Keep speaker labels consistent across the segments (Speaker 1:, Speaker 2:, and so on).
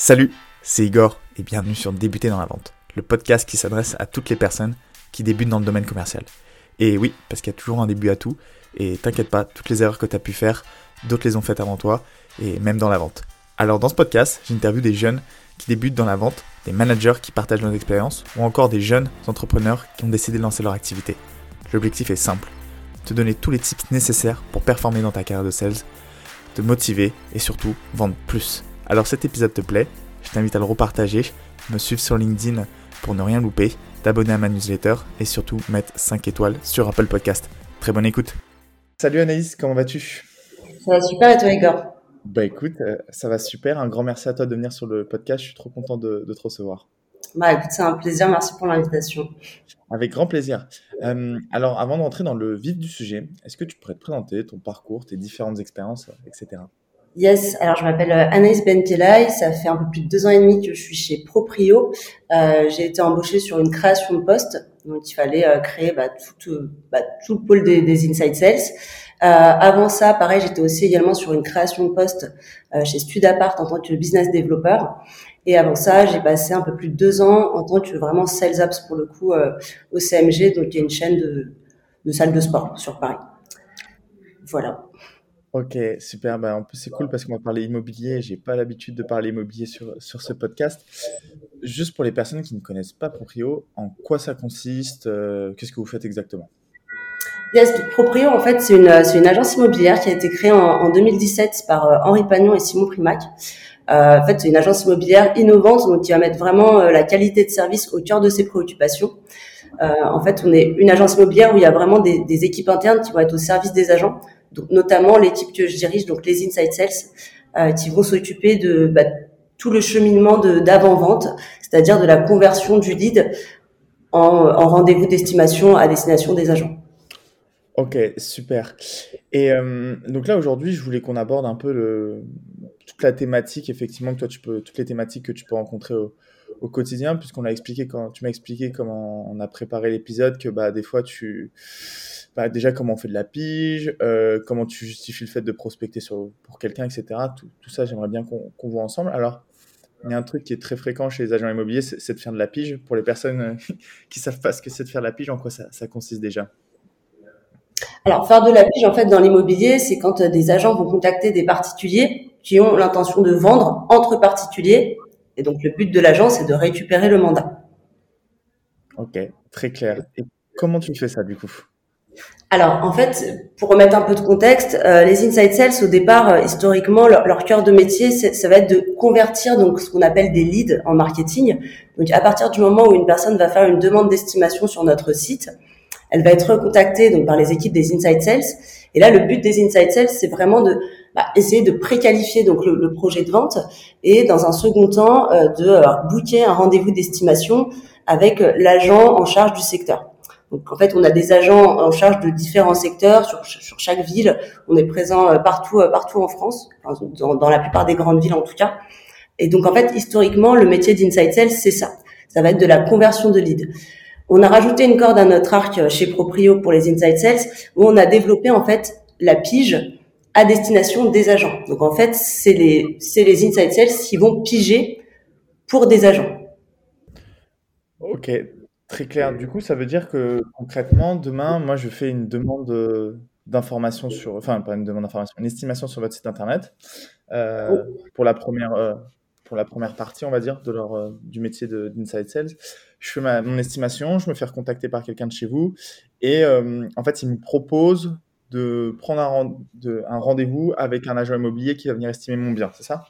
Speaker 1: Salut, c'est Igor et bienvenue sur Débuter dans la vente, le podcast qui s'adresse à toutes les personnes qui débutent dans le domaine commercial. Et oui, parce qu'il y a toujours un début à tout, et t'inquiète pas, toutes les erreurs que tu as pu faire, d'autres les ont faites avant toi, et même dans la vente. Alors dans ce podcast, j'interviewe des jeunes qui débutent dans la vente, des managers qui partagent leurs expériences, ou encore des jeunes entrepreneurs qui ont décidé de lancer leur activité. L'objectif est simple, te donner tous les tips nécessaires pour performer dans ta carrière de sales, te motiver et surtout vendre plus. Alors cet épisode te plaît, je t'invite à le repartager, me suivre sur LinkedIn pour ne rien louper, t'abonner à ma newsletter et surtout mettre 5 étoiles sur Apple Podcast. Très bonne écoute. Salut Anaïs, comment vas-tu?
Speaker 2: Ça va super et toi Igor?
Speaker 1: Bah écoute, euh, ça va super. Un grand merci à toi de venir sur le podcast. Je suis trop content de, te recevoir.
Speaker 2: Bah écoute, c'est un plaisir. Merci pour l'invitation.
Speaker 1: Avec grand plaisir. Euh, alors avant d'entrer dans le vif du sujet, est-ce que tu pourrais te présenter ton parcours, tes différentes expériences, etc.
Speaker 2: Yes, alors je m'appelle euh, Anaïs Benkelay, ça fait un peu plus de deux ans et demi que je suis chez Proprio. Euh, j'ai été embauchée sur une création de poste, donc il fallait euh, créer bah, tout, euh, bah, tout, le pôle des, des Inside Sales. avant ça, pareil, j'étais aussi également sur une création de poste chez Studapart en tant que business developer. Et avant ça, j'ai passé un peu plus de deux ans en tant que vraiment sales apps pour le coup au CMG, donc il y a une chaîne de, de salles de sport sur Paris. Voilà.
Speaker 1: Ok, super. Bah, en plus, c'est cool parce qu'on va parler immobilier. J'ai pas l'habitude de parler immobilier sur, sur ce podcast. Juste pour les personnes qui ne connaissent pas Proprio, en quoi ça consiste euh, Qu'est-ce que vous faites exactement?
Speaker 2: Yes, Proprio, en fait, c'est une, une agence immobilière qui a été créée en, en 2017 par euh, Henri Pagnon et Simon Primac. Euh, en fait, c'est une agence immobilière innovante, donc qui va mettre vraiment la qualité de service au cœur de ses préoccupations. En fait, on est une agence immobilière où il y a vraiment des équipes internes qui vont être au service des agents donc notamment l'équipe que je dirige, donc les Inside Sales, euh, qui vont s'occuper de bah, tout le cheminement d'avant-vente, c'est-à-dire de la conversion du lead en, en rendez-vous d'estimation à destination des agents.
Speaker 1: Ok, super. Et euh, donc là aujourd'hui, je voulais qu'on aborde un peu toute la thématique, effectivement, que toi tu peux, toutes les thématiques que tu peux rencontrer au, au quotidien, puisqu'on a expliqué quand tu m'as expliqué comment on a préparé l'épisode, que bah des fois tu bah, déjà comment on fait de la pige, euh, comment tu justifies le fait de prospecter sur, pour quelqu'un, etc. Tout, tout ça, j'aimerais bien qu'on voit ensemble. Alors, il y a un truc qui est très fréquent chez les agents immobiliers, c'est de faire de la pige. Pour les personnes euh, qui savent pas ce que c'est de faire de la pige, en quoi ça, ça consiste déjà?
Speaker 2: Alors, faire de la pige, en fait, dans l'immobilier, c'est quand euh, des agents vont contacter des particuliers qui ont l'intention de vendre entre particuliers. Et donc, le but de l'agent, c'est de récupérer le mandat.
Speaker 1: Ok, très clair. Et comment tu fais ça, du coup?
Speaker 2: Alors, en fait, pour remettre un peu de contexte, euh, les inside sales, au départ, euh, historiquement, leur, cœur de métier, ça va être de convertir donc ce qu'on appelle des leads en marketing. Donc, à partir du moment où une personne va faire une demande d'estimation sur notre site, elle va être contactée donc par les équipes des inside sales. Et là, le but des inside sales, c'est vraiment de bah, essayer de préqualifier donc le, projet de vente et, dans un second temps, euh, de booker un rendez-vous d'estimation avec l'agent en charge du secteur. Donc en fait, on a des agents en charge de différents secteurs sur, chaque ville. On est présent euh, partout, euh, partout en France, dans, dans, la plupart des grandes villes en tout cas. Et donc en fait, historiquement, le métier d'inside sales, c'est ça. Ça va être de la conversion de leads. On a rajouté une corde à notre arc euh, chez Proprio pour les inside sales, où on a développé en fait la pige à destination des agents. Donc en fait, c'est les, c'est les inside sales qui vont piger pour des agents.
Speaker 1: Ok, Très clair. Du coup, ça veut dire que concrètement, demain, moi, je fais une demande euh, d'information sur, enfin, pas une demande d'information, une estimation sur votre site internet euh, pour la première, euh, pour la première partie, on va dire, de leur, du métier d'Inside Sales. Je fais ma, mon estimation, je me fais recontacter par quelqu'un de chez vous et en fait, il me propose de prendre un, un rendez-vous avec un agent immobilier qui va venir estimer mon bien, c'est ça?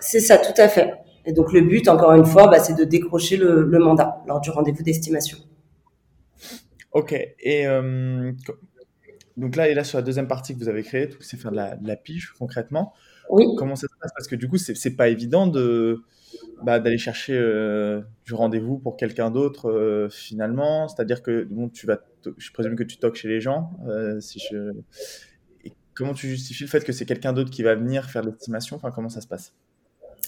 Speaker 2: C'est ça, tout à fait. Et donc le but, encore une fois, bah, c'est de décrocher le, mandat lors du rendez-vous d'estimation.
Speaker 1: Ok. Et euh, donc là, et là sur la deuxième partie que vous avez créée, c'est faire de la, de la, pige concrètement.
Speaker 2: Oui.
Speaker 1: Comment ça se passe? Parce que du coup, c'est pas évident de bah, d'aller chercher euh, du rendez-vous pour quelqu'un d'autre euh, finalement. C'est-à-dire que bon, tu vas, je présume que tu toques chez les gens. si je... Comment tu justifies le fait que c'est quelqu'un d'autre qui va venir faire l'estimation? Enfin, comment ça se passe?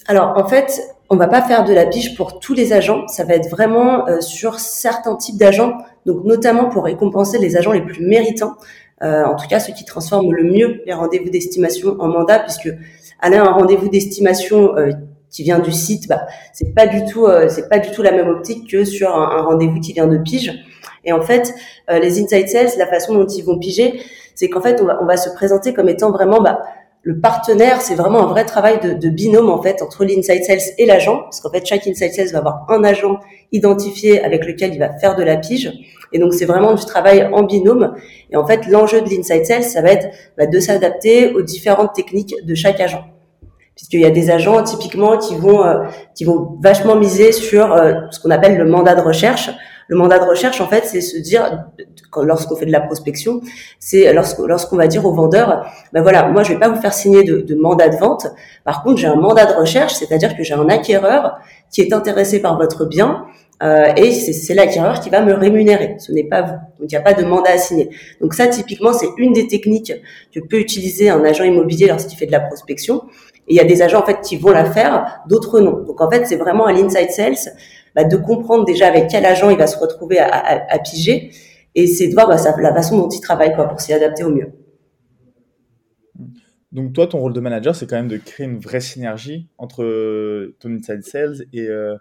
Speaker 2: Alors en fait, on va pas faire de la biche pour tous les agents, ça va être vraiment euh, sur certains types d'agents, donc notamment pour récompenser les agents les plus méritants, euh, en tout cas ceux qui transforment le mieux les rendez-vous d'estimation en mandat, puisque aller à un rendez-vous d'estimation euh, qui vient du site, bah, c'est pas du tout, c'est pas du tout la même optique que sur un, rendez-vous qui vient de pige. Et en fait, les inside sales, la façon dont ils vont piger, c'est qu'en fait, on va, on va se présenter comme étant vraiment bah, le partenaire, c'est vraiment un vrai travail de, de binôme en fait entre l'inside sales et l'agent, parce qu'en fait chaque inside sales va avoir un agent identifié avec lequel il va faire de la pige, et donc c'est vraiment du travail en binôme. Et en fait l'enjeu de l'inside sales, ça va être bah, de s'adapter aux différentes techniques de chaque agent, puisqu'il y a des agents typiquement qui vont euh, qui vont vachement miser sur euh, ce qu'on appelle le mandat de recherche. Le mandat de recherche, en fait, c'est se dire, lorsqu'on fait de la prospection, c'est lorsqu'on va dire au vendeur, ben voilà, moi je vais pas vous faire signer de, de mandat de vente. Par contre, j'ai un mandat de recherche, c'est-à-dire que j'ai un acquéreur qui est intéressé par votre bien euh, et c'est l'acquéreur qui va me rémunérer. Ce n'est pas vous. Donc il n'y a pas de mandat à signer. Donc ça, typiquement, c'est une des techniques que peut utiliser un agent immobilier lorsqu'il fait de la prospection. Et il y a des agents en fait qui vont la faire, d'autres non. Donc en fait, c'est vraiment à l'inside sales bah, de comprendre déjà avec quel agent il va se retrouver à, piger, et c'est de voir bah, la façon dont il travaille pour s'y adapter au mieux.
Speaker 1: Donc toi, ton rôle de manager, c'est quand même de créer une vraie synergie entre euh, ton inside sales et, euh,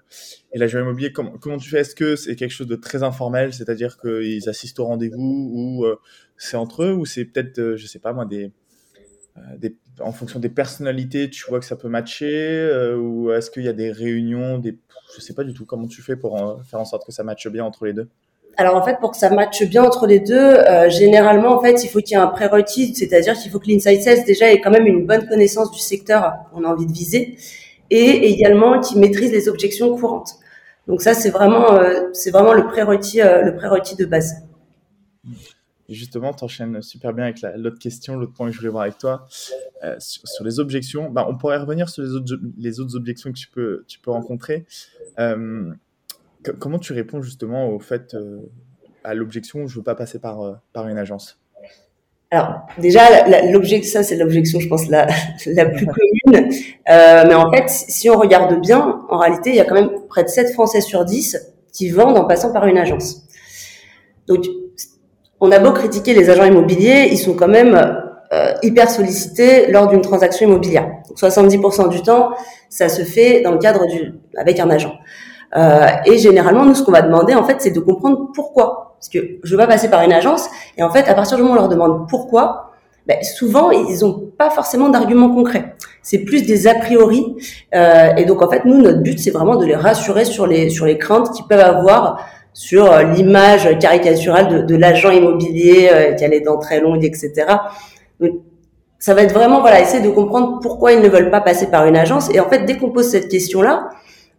Speaker 1: et l'agent immobilier. Comment, comment tu fais? Est-ce que c'est quelque chose de très informel, c'est-à-dire qu'ils assistent au rendez-vous ou euh, c'est entre eux ou c'est peut-être, euh, je sais pas moi, des, des, en fonction des personnalités, tu vois que ça peut matcher ou est-ce qu'il y a des réunions, des je sais pas du tout comment tu fais pour euh, faire en sorte que ça matche bien entre les deux.
Speaker 2: Alors en fait, pour que ça matche bien entre les deux, euh, généralement en fait, il faut qu'il y ait un prérequis, c'est-à-dire qu'il faut que l'inside sales déjà ait quand même une bonne connaissance du secteur qu'on a envie de viser, et également qu'il maîtrise les objections courantes. Donc ça, c'est vraiment, euh, c'est vraiment le prérequis, le prérequis de base.
Speaker 1: Justement, tu enchaînes super bien avec l'autre question, l'autre point que je voulais voir avec toi, euh, sur, les objections. Bah, on pourrait revenir sur les autres, objections que tu peux, tu peux rencontrer. Euh, comment tu réponds justement au fait, euh, à l'objection, je ne veux pas passer par, par une agence?
Speaker 2: Alors déjà, ça c'est l'objection, je pense la, la plus commune. mais en fait, si on regarde bien, en réalité, il y a quand même près de 7 Français sur 10 qui vendent en passant par une agence. Donc on a beau critiquer les agents immobiliers, ils sont quand même euh, hyper sollicités lors d'une transaction immobilière. 70% du temps, ça se fait dans le cadre du avec un agent. Euh, et généralement, nous, ce qu'on va demander, en fait, c'est de comprendre pourquoi. Parce que je veux pas passer par une agence. Et en fait, à partir du moment où on leur demande pourquoi, ben, souvent, ils ont pas forcément d'arguments concrets. C'est plus des a priori. Euh, et donc, en fait, nous, notre but, c'est vraiment de les rassurer sur les sur les craintes qu'ils peuvent avoir sur euh, l'image caricaturale de, l'agent immobilier euh, qui a les dents très longues, etc. ça va être vraiment voilà essayer de comprendre pourquoi ils ne veulent pas passer par une agence. Et en fait, dès qu'on pose cette question-là,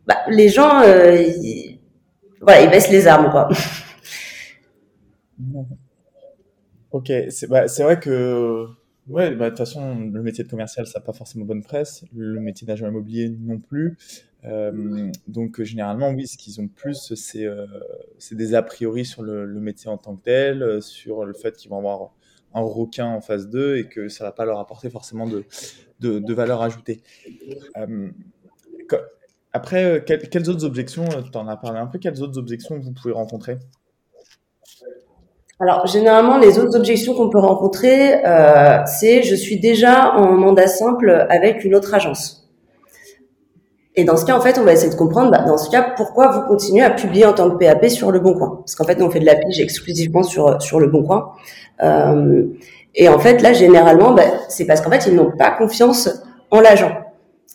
Speaker 2: bah, les gens, euh, ils, voilà, ils baissent les armes, quoi.
Speaker 1: Ok, c'est bah, vrai que Ouais, bah, de toute façon, le métier de commercial, ça n'a pas forcément bonne presse. Le métier d'agent immobilier non plus. Euh, donc, généralement, oui, ce qu'ils ont plus, c'est euh, des a priori sur le, métier en tant que tel, euh, sur le fait qu'ils vont avoir un requin en phase 2 et que ça va pas leur apporter forcément de, de, valeur ajoutée. Euh, après, quelles, autres objections, tu en as parlé un peu, quelles autres objections vous pouvez rencontrer?
Speaker 2: Alors généralement, les autres objections qu'on peut rencontrer, euh, c'est je suis déjà en mandat simple avec une autre agence. Et dans ce cas, en fait, on va essayer de comprendre, bah, dans ce cas, pourquoi vous continuez à publier en tant que PAP sur Le Bon Coin Parce qu'en fait, on fait de la pige exclusivement sur sur Le Bon Coin. Euh, et en fait, là, généralement, bah, c'est parce qu'en fait, ils n'ont pas confiance en l'agent.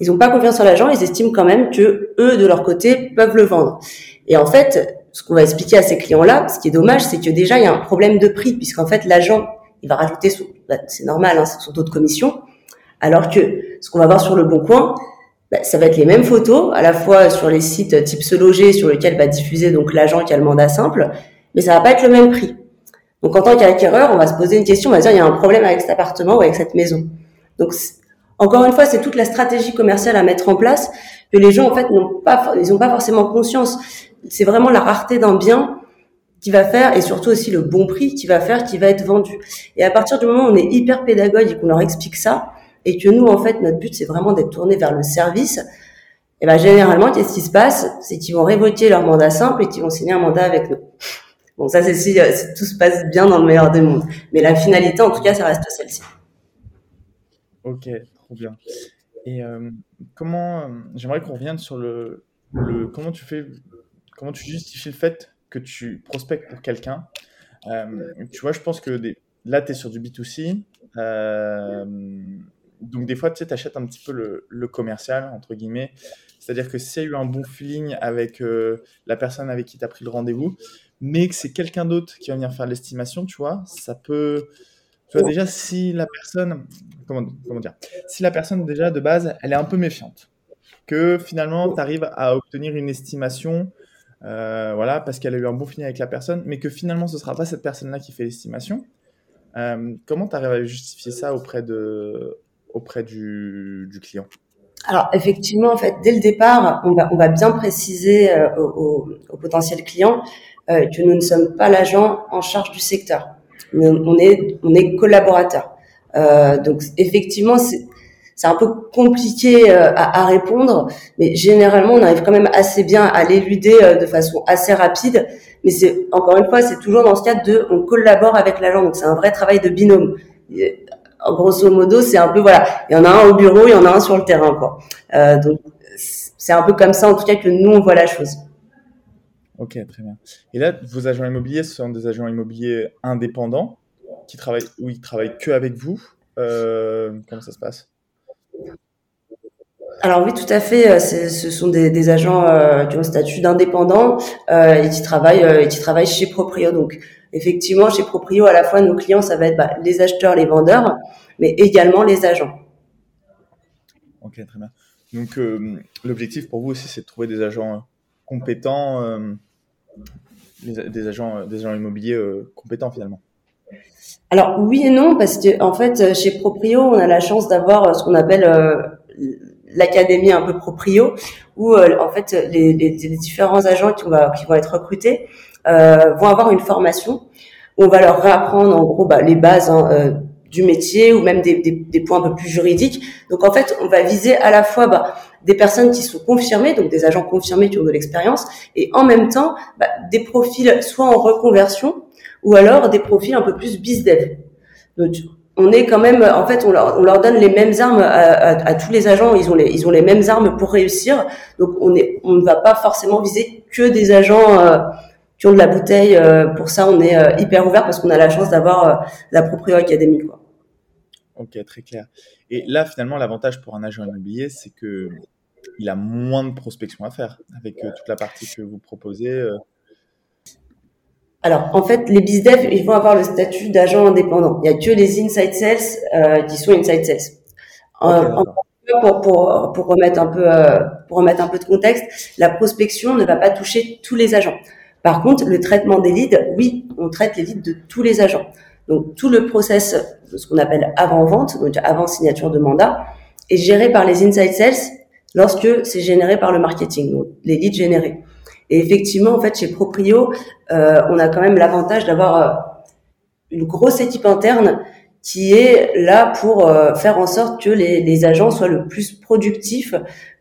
Speaker 2: Ils n'ont pas confiance en l'agent. Ils estiment quand même que eux, de leur côté, peuvent le vendre. Et en fait, ce qu'on va expliquer à ces clients-là, ce qui est dommage, c'est que déjà il y a un problème de prix, puisqu'en fait l'agent, il va rajouter, bah, c'est normal, hein, son taux de commission, alors que ce qu'on va voir sur le bon coin, bah, ça va être les mêmes photos, à la fois sur les sites type se loger, sur lesquels va diffuser donc l'agent qui a le mandat simple, mais ça va pas être le même prix. Donc en tant qu'acquéreur, on va se poser une question, on va dire il y a un problème avec cet appartement ou avec cette maison. Donc encore une fois, c'est toute la stratégie commerciale à mettre en place que les gens en fait n'ont pas, ils n'ont pas forcément conscience c'est vraiment la rareté d'un bien qui va faire, et surtout aussi le bon prix qui va faire, qui va être vendu. Et à partir du moment où on est hyper pédagogue et qu'on leur explique ça, et que nous, en fait, notre but, c'est vraiment d'être tourné vers le service, et ben généralement, qu'est-ce qui se passe? C'est qu'ils vont révoquer leur mandat simple et qu'ils vont signer un mandat avec nous. Bon, ça, c'est si, si, tout se passe bien dans le meilleur des mondes. Mais la finalité, en tout cas, ça reste celle-ci.
Speaker 1: Ok, trop bien. Et comment, j'aimerais qu'on revienne sur le, le, comment tu fais, comment tu justifies le fait que tu prospectes pour quelqu'un? tu vois, je pense que là, tu es sur du B2C. Donc, des fois, tu sais, achètes un petit peu le, commercial, entre guillemets. C'est-à-dire que s'il y a eu un bon feeling avec la personne avec qui tu as pris le rendez-vous, mais que c'est quelqu'un d'autre qui va venir faire l'estimation, tu vois, ça peut. Tu vois, déjà, si la personne. Comment, dire Si la personne, déjà, de base, elle est un peu méfiante, que finalement, tu arrives à obtenir une estimation, euh, voilà, parce qu'elle a eu un bon feeling avec la personne, mais que finalement, ce sera pas cette personne-là qui fait l'estimation, euh, comment tu arrives à justifier ça auprès, de, auprès du, client
Speaker 2: alors effectivement, en fait, dès le départ, on va, on va bien préciser euh, au, au, potentiel client euh, que nous ne sommes pas l'agent en charge du secteur. On est, on est collaborateur. Euh, donc effectivement, c'est c'est un peu compliqué euh, à, répondre, mais généralement on arrive quand même assez bien à l'éluder de façon assez rapide. Mais c'est encore une fois, c'est toujours dans ce cadre de on collabore avec l'agent, donc c'est un vrai travail de binôme. Grosso modo, c'est un peu voilà, il y en a un au bureau, il y en a un sur le terrain, quoi. Euh, donc c'est un peu comme ça en tout cas que nous on voit la chose.
Speaker 1: Ok, très bien. Et là, vos agents immobiliers sont des agents immobiliers indépendants qui travaillent, ou ils travaillent que avec vous. Euh, comment ça se passe?
Speaker 2: Alors oui, tout à fait. Euh, ce sont des, des agents euh, qui ont le statut d'indépendant euh, et qui travaillent euh, et qui travaillent chez Proprio. Donc effectivement, chez Proprio, à la fois nos clients, ça va être bah, les acheteurs, les vendeurs, mais également les agents.
Speaker 1: Ok, très bien. Donc l'objectif pour vous aussi, c'est de trouver des agents compétents des agents, des agents immobiliers euh, compétents finalement
Speaker 2: Alors oui et non, parce que en fait, chez Proprio, on a la chance d'avoir euh, ce qu'on appelle euh, l'académie un peu Proprio, où en fait les, les, les, différents agents qui, va, qui vont être recrutés euh, vont avoir une formation où on va leur réapprendre en gros bah, les bases hein, du métier ou même des, des, des, points un peu plus juridiques. Donc en fait, on va viser à la fois bah, des personnes qui sont confirmées, donc des agents confirmés qui ont de l'expérience, et en même temps bah, des profils soit en reconversion ou alors des profils un peu plus bizdev. Donc on est quand même, en fait, on leur, on leur donne les mêmes armes à, à, à, tous les agents. Ils ont les, ils ont les mêmes armes pour réussir. Donc on est, on ne va pas forcément viser que des agents. Euh, qui ont de la bouteille. Euh, pour ça, on est euh, hyper ouvert parce qu'on a la chance d'avoir euh, la Proprio Academy. Quoi.
Speaker 1: Ok, très clair. Et là, finalement, l'avantage pour un agent immobilier, c'est que il a moins de prospection à faire avec toute la partie que vous proposez.
Speaker 2: Alors, en fait, les BizDev, ils vont avoir le statut d'agent indépendant. Il n'y a que les inside sales euh, qui sont inside sales. pour, pour, pour, remettre un peu, euh, pour remettre un peu de contexte, la prospection ne va pas toucher tous les agents. Par contre, le traitement des leads, oui, on traite les leads de tous les agents. Donc, tout le process, ce qu'on appelle avant-vente, donc avant signature de mandat, est géré par les inside sales lorsque c'est généré par le marketing, donc les leads générés. Et effectivement, en fait, chez Proprio, euh, on a quand même l'avantage d'avoir euh, une grosse équipe interne qui est là pour euh, faire en sorte que les, les, agents soient le plus productifs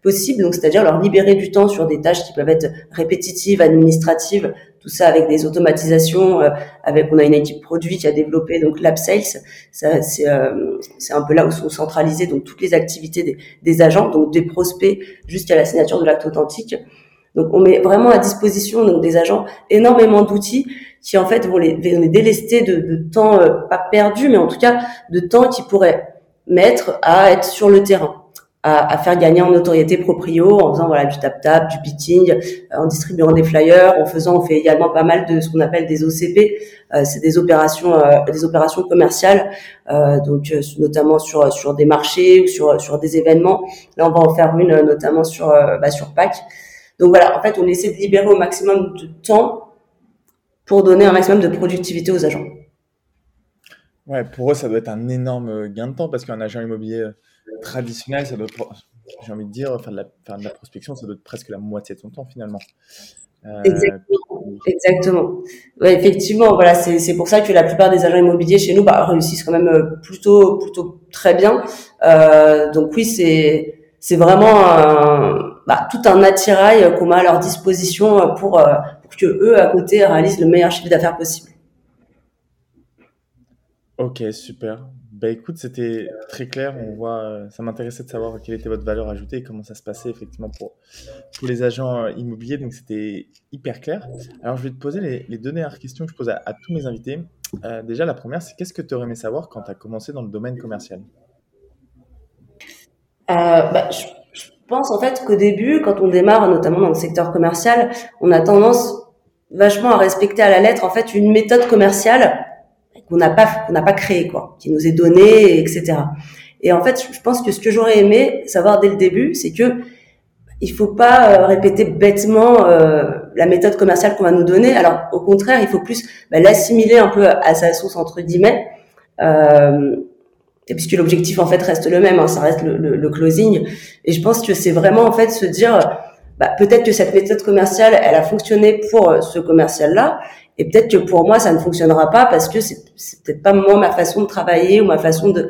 Speaker 2: possible. Donc, c'est-à-dire leur libérer du temps sur des tâches qui peuvent être répétitives, administratives, tout ça avec des automatisations. Euh, avec, on a une équipe produit qui a développé donc l'app sales. Ça, c'est, euh, c'est un peu là où sont centralisées donc toutes les activités des, des agents, donc des prospects jusqu'à la signature de l'acte authentique. Donc, on met vraiment à disposition donc des agents énormément d'outils qui en fait vont les, vont les délester de, temps euh, pas perdu, mais en tout cas de temps qui pourraient mettre à être sur le terrain, à, faire gagner en notoriété proprio en faisant voilà du tap tap, du pitching, euh, en distribuant des flyers, en faisant, on fait également pas mal de ce qu'on appelle des OCP, euh, c'est des opérations, euh, des opérations commerciales, donc notamment sur sur des marchés ou sur sur des événements. Là, on va en faire une notamment sur bah, sur Pâques. Donc voilà, en fait, on essaie de libérer au maximum de temps pour donner un maximum de productivité aux agents.
Speaker 1: Ouais, pour eux, ça doit être un énorme gain de temps parce qu'un agent immobilier traditionnel, ça doit, j'ai envie de dire, faire de, la, faire de la prospection, ça doit être presque la moitié de son temps finalement.
Speaker 2: Euh, Exactement. Exactement. Ouais, effectivement, voilà, c'est pour ça que la plupart des agents immobiliers chez nous bah, réussissent quand même euh, plutôt plutôt très bien. Euh, donc oui, c'est c'est vraiment un, bah, tout un attirail qu'on met à leur disposition pour, euh, pour que eux à côté réalisent le meilleur chiffre d'affaires possible.
Speaker 1: Ok, super. Bah écoute, c'était très clair. On voit, euh, ça m'intéressait de savoir quelle était votre valeur ajoutée et comment ça se passait effectivement pour, pour les agents euh, immobiliers. Donc c'était hyper clair. Alors je vais te poser les, deux dernières questions que je pose à, tous mes invités. Euh, déjà, la première, c'est qu'est-ce que tu aurais aimé savoir quand tu as commencé dans le domaine commercial?
Speaker 2: Bah, je, pense en fait qu'au début, quand on démarre, notamment dans le secteur commercial, on a tendance vachement à respecter à la lettre en fait une méthode commerciale qu'on n'a pas qu'on n'a pas créé quoi, qui nous est donné, etc. Et en fait, je pense que ce que j'aurais aimé savoir dès le début, c'est que il faut pas euh, répéter bêtement euh, la méthode commerciale qu'on va nous donner. Alors au contraire, il faut plus bah, l'assimiler un peu à sa sauce entre guillemets. Euh, puisque l'objectif en fait reste le même, hein, ça reste le, le, le, closing. Et je pense que c'est vraiment en fait se dire, bah, peut-être que cette méthode commerciale, elle a fonctionné pour euh, ce commercial-là, et peut-être que pour moi, ça ne fonctionnera pas parce que c'est, peut-être pas moi ma façon de travailler ou ma façon de,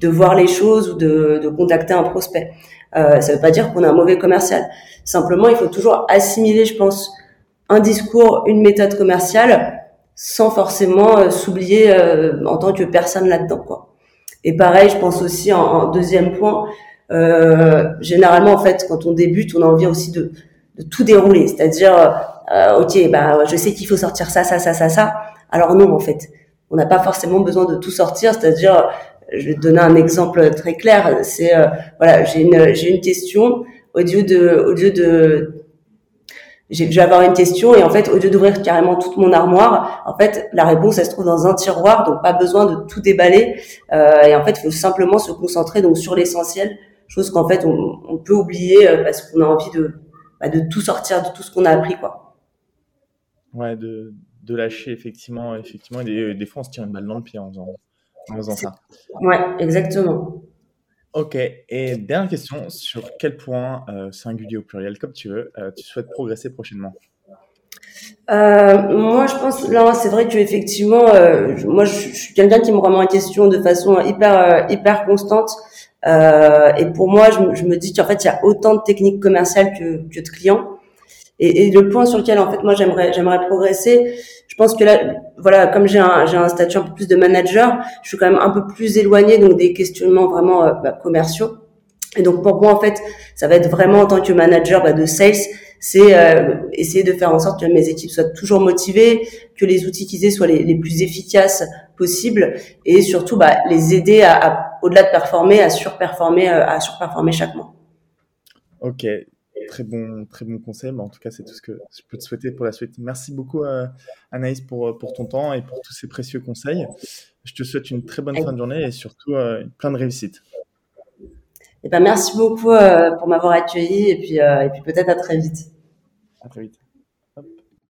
Speaker 2: de voir les choses ou de, de contacter un prospect. Euh, ça veut pas dire qu'on est un mauvais commercial. Simplement, il faut toujours assimiler, je pense, un discours, une méthode commerciale, sans forcément euh, s'oublier euh, en tant que personne là-dedans, quoi. Et pareil, je pense aussi en, en deuxième point, euh, généralement, en fait, quand on débute, on a envie aussi de, de tout dérouler, c'est-à-dire euh, ok, bah je sais qu'il faut sortir ça, ça, ça, ça, ça. Alors non, en fait, on n'a pas forcément besoin de tout sortir. C'est-à-dire, je vais te donner un exemple très clair. C'est euh, voilà, j'ai une j'ai une question au lieu de au lieu de je vais avoir une question et en fait au lieu d'ouvrir carrément toute mon armoire en fait la réponse elle se trouve dans un tiroir donc pas besoin de tout déballer euh, et en fait il faut simplement se concentrer donc sur l'essentiel chose qu'en fait on, on, peut oublier euh, parce qu'on a envie de bah, de tout sortir de tout ce qu'on a appris quoi
Speaker 1: Ouais, de, de lâcher, effectivement. effectivement des, des fois, on se tire une balle dans le pied en faisant, en faisant ça.
Speaker 2: Ouais, exactement.
Speaker 1: Ok, et dernière question, sur quel point, euh, singulier au pluriel, comme tu veux, euh, tu souhaites progresser prochainement?
Speaker 2: Euh, moi, je pense là, c'est vrai que effectivement, euh, moi, je, suis quelqu'un qui me remet en question de façon hyper hyper constante. Et pour moi, je, me dis qu'en fait, il y a autant de techniques commerciales que, que de clients. Et, et, le point sur lequel en fait moi j'aimerais j'aimerais progresser, je pense que là voilà comme j'ai un j'ai un statut un peu plus de manager, je suis quand même un peu plus éloigné donc des questionnements vraiment euh, bah, commerciaux. Et donc pour moi en fait ça va être vraiment en tant que manager bah, de sales, c'est euh, essayer de faire en sorte que mes équipes soient toujours motivées, que les outils utilisés soient les, les plus efficaces possibles et surtout bah, les aider à, à au-delà de performer à surperformer euh, à surperformer chaque mois.
Speaker 1: Ok, très bon, très bon conseil. Mais en tout cas, c'est tout ce que je peux te souhaiter pour la suite. Merci beaucoup, euh, Anaïs, pour, pour ton temps et pour tous ces précieux conseils. Je te souhaite une très bonne fin de journée et surtout euh, plein de réussite.
Speaker 2: Et eh ben, merci beaucoup euh, pour m'avoir accueilli et puis, et puis peut-être à très vite.
Speaker 1: À très vite.